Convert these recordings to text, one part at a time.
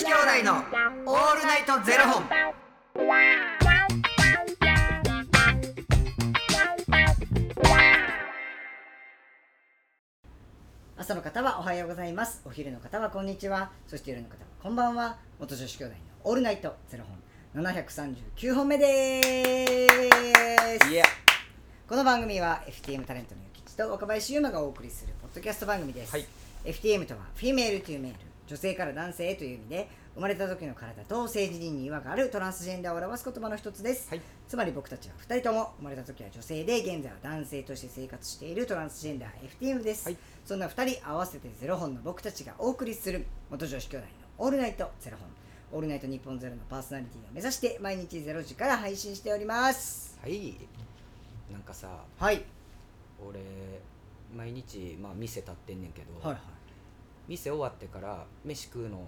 子兄弟のオールナイトゼロ本。朝の方はおはようございます。お昼の方はこんにちは。そして夜の方はこんばんは。元女子兄弟のオールナイトゼロ本。739本目です。いや、この番組は FTM タレントのゆきちと若林優馬がお送りするポッドキャスト番組です、はい。FTM とはフィメールというメール女性から男性へという意味で生まれた時の体と政治人に違和があるトランスジェンダーを表す言葉の一つです、はい。つまり僕たちは2人とも生まれた時は女性で現在は男性として生活しているトランスジェンダー FTM です、はい。そんな2人合わせてゼロ本の僕たちがお送りする元女子兄弟のオールナイトゼロ本。オールナイト日本ゼロのパーソナリティを目指して毎日ゼロ時から配信しております。はい。なんかさ、はい。俺毎日まあ店立ってんねんけど、はいはい店終わってから飯食うの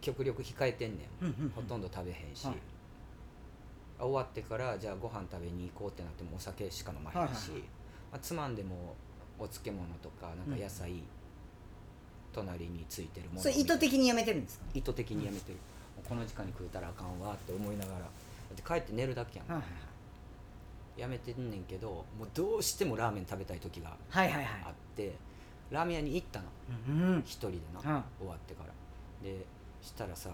極力控えてんねん。ほとんど食べへんし、はい。終わってからじゃあご飯食べに行こうってなってもお酒しか飲まへんし、はいはいはい。まあ、つまんでもお漬物とかなんか野菜、隣についてるものそれ意図的にやめてるんですか？意図的にやめてる、もうこの時間に食うたらあかんわって思いながら。だって帰って寝るだけやん、はい。やめてんねんけどもうどうしてもラーメン食べたい時がはいはいはい。あってラーメン屋に行ったの。うん。一人でな、うん。終わってから。でしたらさ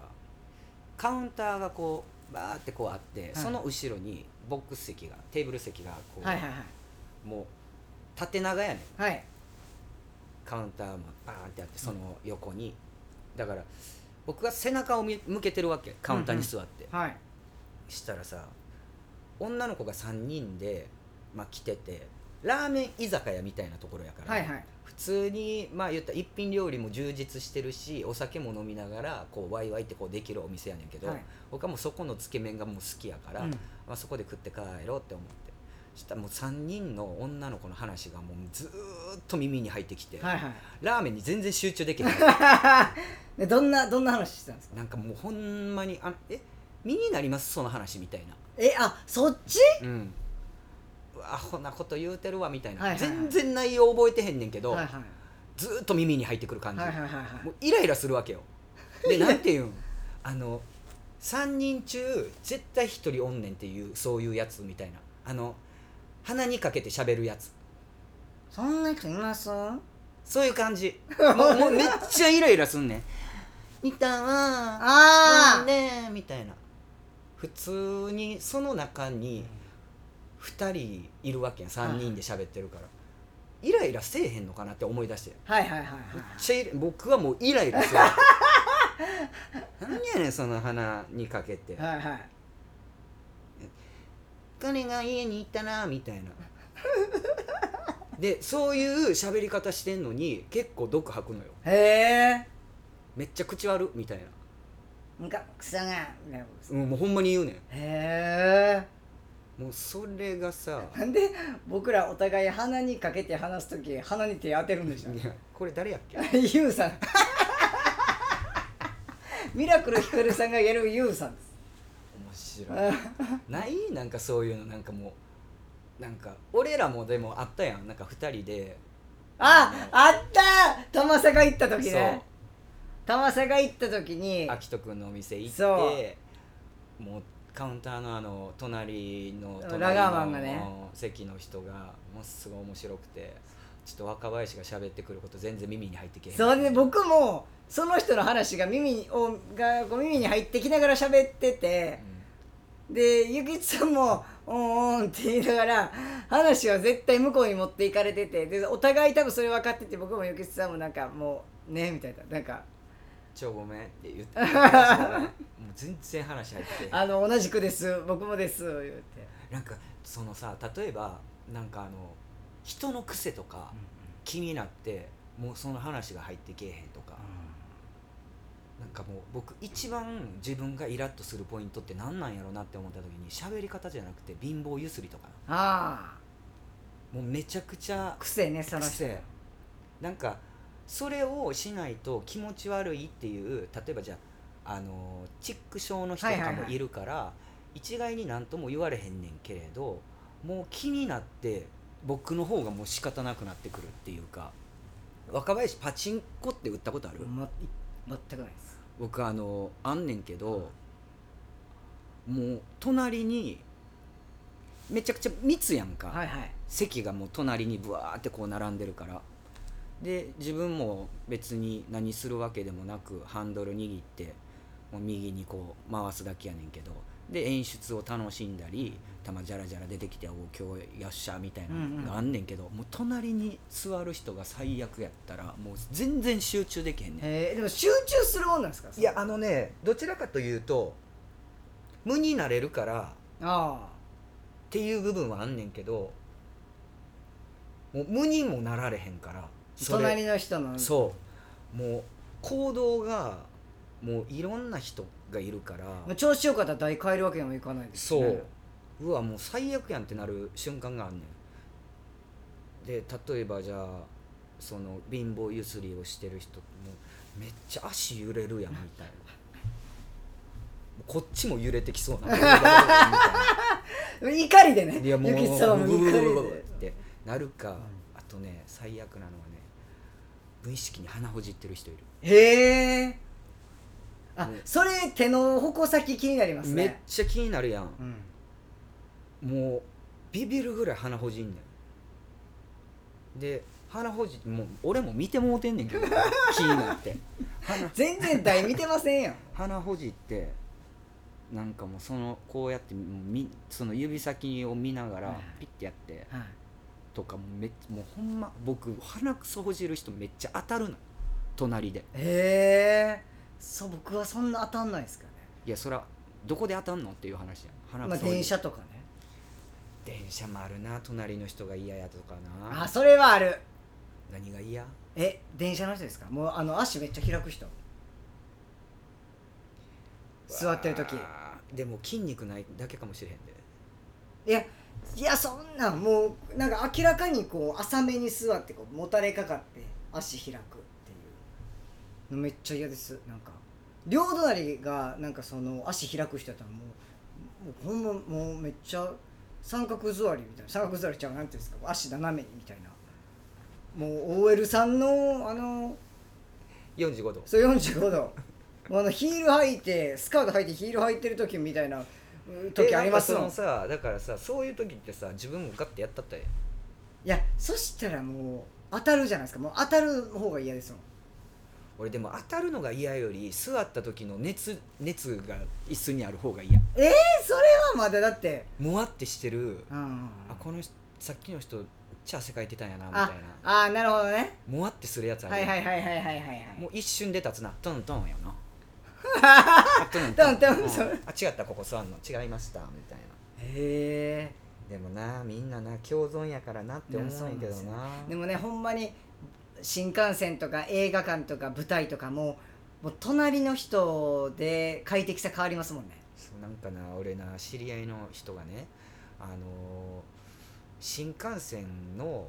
カウンターがこうバーってこうあって、いその後ろにボックス席がテーブル席がこう、はいはいはい。もう縦長やねん。はい。カウンターもバーンってあってその横に、だから僕が背中を見向けてるわけカウンターに座って、はい。したらさ女の子が3人で、まあ、来ててラーメン居酒屋みたいなところやから、はいはい。普通にまあ言ったら一品料理も充実してるしお酒も飲みながらこうワイワイってこうできるお店やねんけど、はい。僕はもうそこのつけ麺がもう好きやから、うん。まあ、そこで食って帰ろうって思って。したらもう3人の女の子の話がもうずーっと耳に入ってきて、はいはい。ラーメンに全然集中できない でどんなどんな話してたんですか？なんかもうほんまにあえ身になります？その話みたいな。えあそっち？うんアホなこと言うてるわみたいな、はいはいはい。全然内容覚えてへんねんけど、はいはい。ずーっと耳に入ってくる感じ、はいはいはいはい。もうイライラするわけよ。で なんていうん？あの3人中絶対1人おんねんっていうそういうやつみたいな。あの鼻にかけて喋るやつ。そんな人います？そういう感じ。もうもうめっちゃイライラすんねん。いたわあなんでみたいな。普通にその中に2人いるわけやん3人で喋ってるから、イライラせえへんのかなって思い出して。はいはいはいはい。めっちゃ僕はもうイライラする。何やねんその鼻にかけて。はいはい彼が家に行ったなみたいな。でそういう喋り方してんのに結構毒吐くのよ。へえ。めっちゃ口悪みたいな。むか草が。みたいなことですうんもうほんまに言うねへえ。んもうそれがさなんで僕らお互い鼻にかけて話す時鼻に手当てるんでしょいやこれ誰やっけ？ユウさん。ミラクルひかるさんがやるユウさんです。面白い。ない？なんかそういうの。なんかもうなんか俺らもでもあったやん。なんか2人で。ああった！玉坂行った時ね。玉坂行った時に秋人君のお店行っそてもうカウンターのあの隣の隣のラガーマンがね。席の人がもうすごい面白くてちょっと若林が喋ってくること全然耳に入ってけへん。それで僕もその人の話が耳にをがこう耳に入ってきながら喋っててでゆきつさんも「おんおん」って言いながら話は絶対向こうに持っていかれててでお互い多分それ分かってて僕もゆきつさんもなんかもうねみたいななんか。ちょごめんって言って 全然話入って。あの同じくです。僕もです。言って。なんかそのさ例えばなんかあの人の癖とか気になってもうその話が入ってけえへんとか、なんかもう僕一番自分がイラッとするポイントって何なんやろうなって思った時に喋り方じゃなくて貧乏ゆすりとか。ああなもうめちゃくちゃ癖ねその人。癖。なんかそれをしないと気持ち悪いっていう例えばじゃああのチック症の人とかもいるから、一概に何とも言われへんねんけれどもう気になって僕の方がもう仕方なくなってくるっていうか若林パチンコって売ったことある、ま全くないです。僕あのあんねんけどもう隣にめちゃくちゃ密やんか、はいはい。席がもう隣にブワーってこう並んでるから。で自分も別に何するわけでもなくハンドル握ってもう右にこう回すだけやねんけどで演出を楽しんだりたまじゃらじゃら出てきて「お今日よっしゃ」みたいなのがあんねんけど、もう隣に座る人が最悪やったらもう全然集中できへんねん。へえでも集中するもんなんですか？いやあのねどちらかというと無になれるからっあ。ていう部分はあんねんけどもう無にもなられへんから隣の人の。そう。もう行動がもういろんな人がいるから。まあ調子よかったら台変えるわけにもいかないですしそねう。うわもう最悪やんってなる瞬間があんねん。で例えばじゃあその貧乏ゆすりをしてる人もめっちゃ足揺れるやんみたいな。こっちも揺れてきそうな。怒りでねいやもうゆきさんも怒りブブブブブっでてなるか、あとね最悪なのはね無意識に鼻ほじってる人いる。へえあうん。それ手の矛先気になりますめっねちゃ気になるやん。うん。もうビビるぐらい鼻ほじんねん。で鼻ほじもう俺も見てもうてんねんけど 気になって。鼻全然台見てませんやん鼻ほじってなんかもうそのこうやってもうみその指先を見ながらはい。はいピッてやってはい。とかもめっもうほんま僕鼻くそほじる人めっちゃ当たるの。隣で。へえそう僕はそんな当たんないですかね。いやそらどこで当たんのっていう話や。ん鼻まあ電車とかね。電車もあるな隣の人が嫌やとかな。あそれはある。何が嫌？え電車の人ですか？もうあの足めっちゃ開く人。座ってる時。でも筋肉ないだけかもしれへんで。いやいやそんなんもうなんか明らかにこう浅めに座ってこうもたれかかって足開くめっちゃ嫌です。なんか。両隣がなんかその足開く人やったらもうもうほんまもうめっちゃ三角座りみたいな。三角座りちゃうなんていうんですか。足斜めにみたいな。もう OL さんのあの45度。そう45度。もうあのヒール履いてスカート履いてヒール履いてる時みたいなうん時ありますもん。さだからさそういう時ってさ自分もガッてやったったいやそしたらもう当たるじゃないですか。もう当たる方が嫌ですもん。え俺でも当たるのが嫌より座った時の熱熱が椅子にある方が嫌。えー、それはまだだって。もわってしてる。うんうんうん。あこの人さっきの人めっちゃ汗かいてたんやなみたあいな。あーなるほどね。もわってするやつあるはいはいはいはいはいはいはい。もう一瞬で立つな。トントンやな。あトントン。トンうん。あ違ったここ座んの。違いましたみたいな。へえでもなみんなな共存やからなって思うんやけどな。でもねほんまに新幹線とか映画館とか舞台とかももう隣の人で快適さ変わりますもんね。そうなんかな俺な知り合いの人がねあのー新幹線の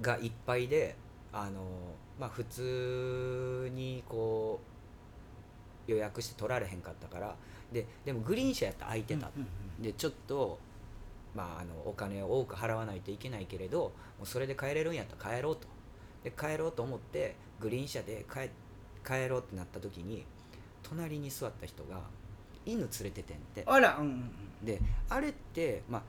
がいっぱいであのーまあ普通にこう予約して取られへんかったからででもグリーン車やったら空いてた、でちょっとまああのお金を多く払わないといけないけれどもうそれで帰れるんやったら帰ろうとで帰ろうと思ってグリーン車で帰帰ろうってなった時に隣に座った人が犬連れててんって。あらうんうんうん。であれってまあ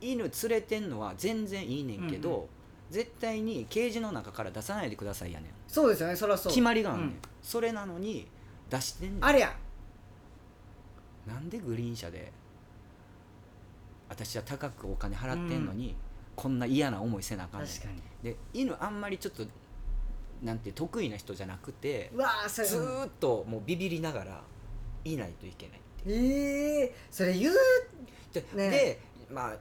犬連れてんのは全然いいねんけど、うんう絶対にケージの中から出さないでくださいやねん。そうですよねそりゃそう。決まりがあんねん、うん。それなのに出してんねん。あれやなんでグリーン車で私は高くお金払ってんのに、こんな嫌な思いせなあかんねん。確かに。で犬あんまりちょっとなんて得意な人じゃなくてうわーそれずーっともうビビりながらいないといけないってええそれ言うで,、ねでまあ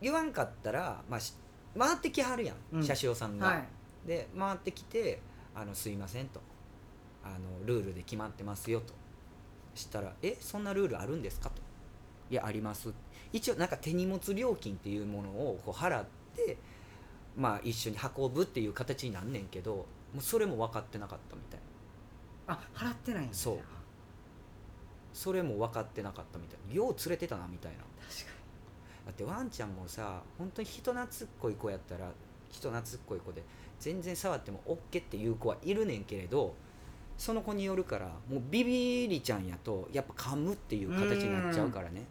言わんかったら、まあ、し回ってきはるやん、うん。車掌さんが、はい。で回ってきて「あのすいません」と。あの「ルールで決まってますよ」と。したら「えそんなルールあるんですか?」と「いやあります」一応なんか手荷物料金っていうものをこう払ってまあ一緒に運ぶっていう形になんねんけどもうそれも分かってなかったみたい。なあ払ってないんだ。そう。それも分かってなかったみたい。なよう連れてたなみたいな。確かだってワンちゃんもさ本当に人懐っこい子やったら人懐っこい子で全然触っても OK っていう子はいるねんけれどその子によるからもうビビりちゃんやとやっぱ噛むっていう形になっちゃうからね。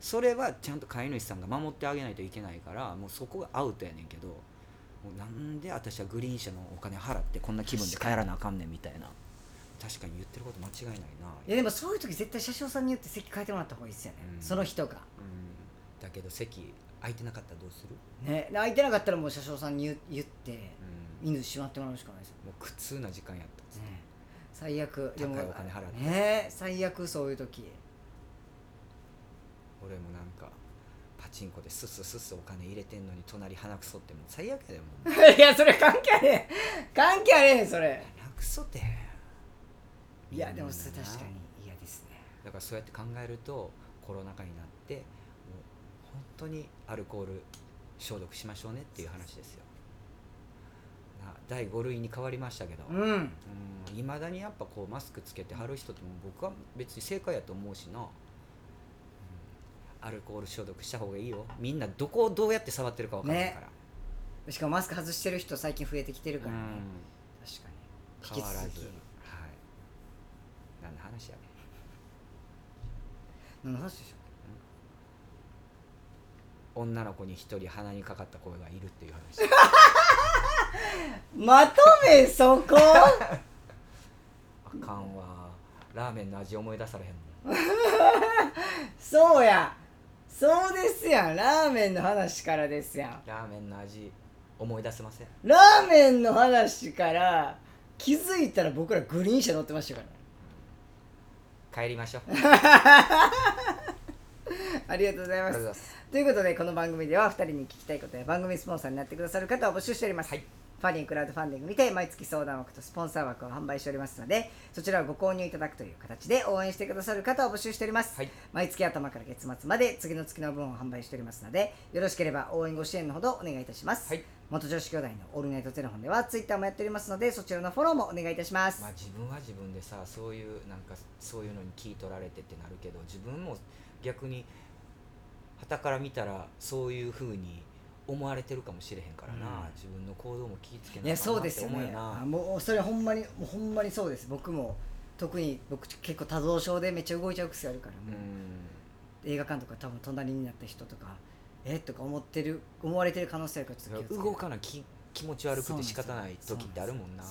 それはちゃんと飼い主さんが守ってあげないといけないからもうそこがアウトやねんけどもうなんで私はグリーン車のお金払ってこんな気分で帰らなあかんねんみたいな。確かに言ってること間違いないな。いやでもそういう時絶対車掌さんによって席変えてもらった方がいいですよね、うん。その人が。うん。だけど席空いてなかったらどうする、ね。で空いてなかったらもう車掌さんに言言ってうん。犬しまってもらうしかないですよ、もう苦痛な時間やった最悪。高いお金払って。ね最悪そういう時。俺もなんかパチンコでスッススッスお金入れてんのに隣鼻くそってもう最悪やでもう。いやそれ関係あれへん関係あれへんそれ。鼻くそって。いやでも確かに嫌ですね。だからそうやって考えるとコロナ禍になってもう本当にアルコール消毒しましょうねっていう話ですよ。な第5類に変わりましたけどうん。いまだにやっぱこうマスクつけてはる人っても僕は別に正解やと思うしな、うん。アルコール消毒した方がいいよ。みんなどこをどうやって触ってるか分からないから、しかもマスク外してる人最近増えてきてるからね、うん。確かに。変わらず、はい。何の話やね何の話でしょ女の子に一人鼻にかかった声がいるっていう話。うまとめそこ。あかんわ。ラーメンの味思い出されへんもん。そうや。そうですやん。ラーメンの話からですやん。ラーメンの味思い出せません。ラーメンの話から気づいたら僕らグリーン車乗ってましたからね。帰りましょう ありがとうございます。ということでこの番組では2人に聞きたいことや番組スポンサーになってくださる方を募集しております、はい。ファニークラウドファンディングにて毎月相談枠とスポンサー枠を販売しておりますのでそちらをご購入いただくという形で応援してくださる方を募集しております、はい。毎月頭から月末まで次の月の分を販売しておりますのでよろしければ応援ご支援のほどお願いいたします、はい。元女子兄弟のオールナイトテレフォンではツイッターもやっておりますのでそちらのフォローもお願いいたします、まあ自分は自分でさそういうなんかそういうのに聞い取られてってなるけど自分も逆に傍から見たらそういうふうに思われてるかもしれへんからな、うん。自分の行動も気ぃつけなあかんなってそうですよね。あもうそれほんまにほんまにそうです。僕も特に僕結構多動症でめっちゃ動いちゃう癖あるからう。もう、映画館とか多分隣になった人とかえとか思ってる思われてる可能性あるから動かな気気持ち悪くて仕方ない時ってあるもんな。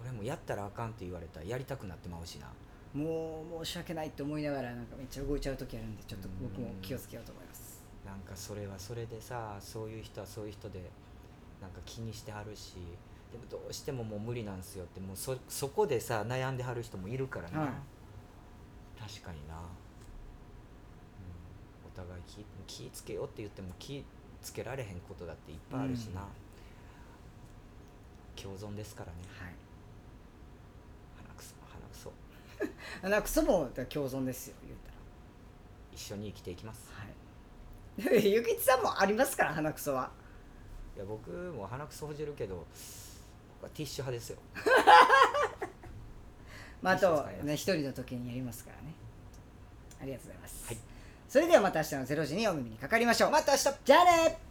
俺もやったらあかんって言われたらやりたくなってまうしなもう申し訳ないって思いながらなんかめっちゃ動いちゃう時あるんでちょっと僕も気をつけようと思います。なんかそれはそれでさそういう人はそういう人でなんか気にしてはるしでもどうしてももう無理なんすよってもうそそこでさ悩んではる人もいるからな、はい。確かにな、うん、お互い気気ぃつけようって言っても気ぃつけられへんことだっていっぱいあるしな、うん。共存ですからね。はい鼻くそ鼻くそあなんかクソも共存ですよ言った一緒に生きていきます。らはい。ゆきちさんもありますから鼻くそは。いや僕も鼻くそほじるけど僕はティッシュ派ですよ。まあ、あとね一人の時にやりますからね。ありがとうございます、はい。それではまた明日の0時にお耳にかかりましょう。また明日。じゃあね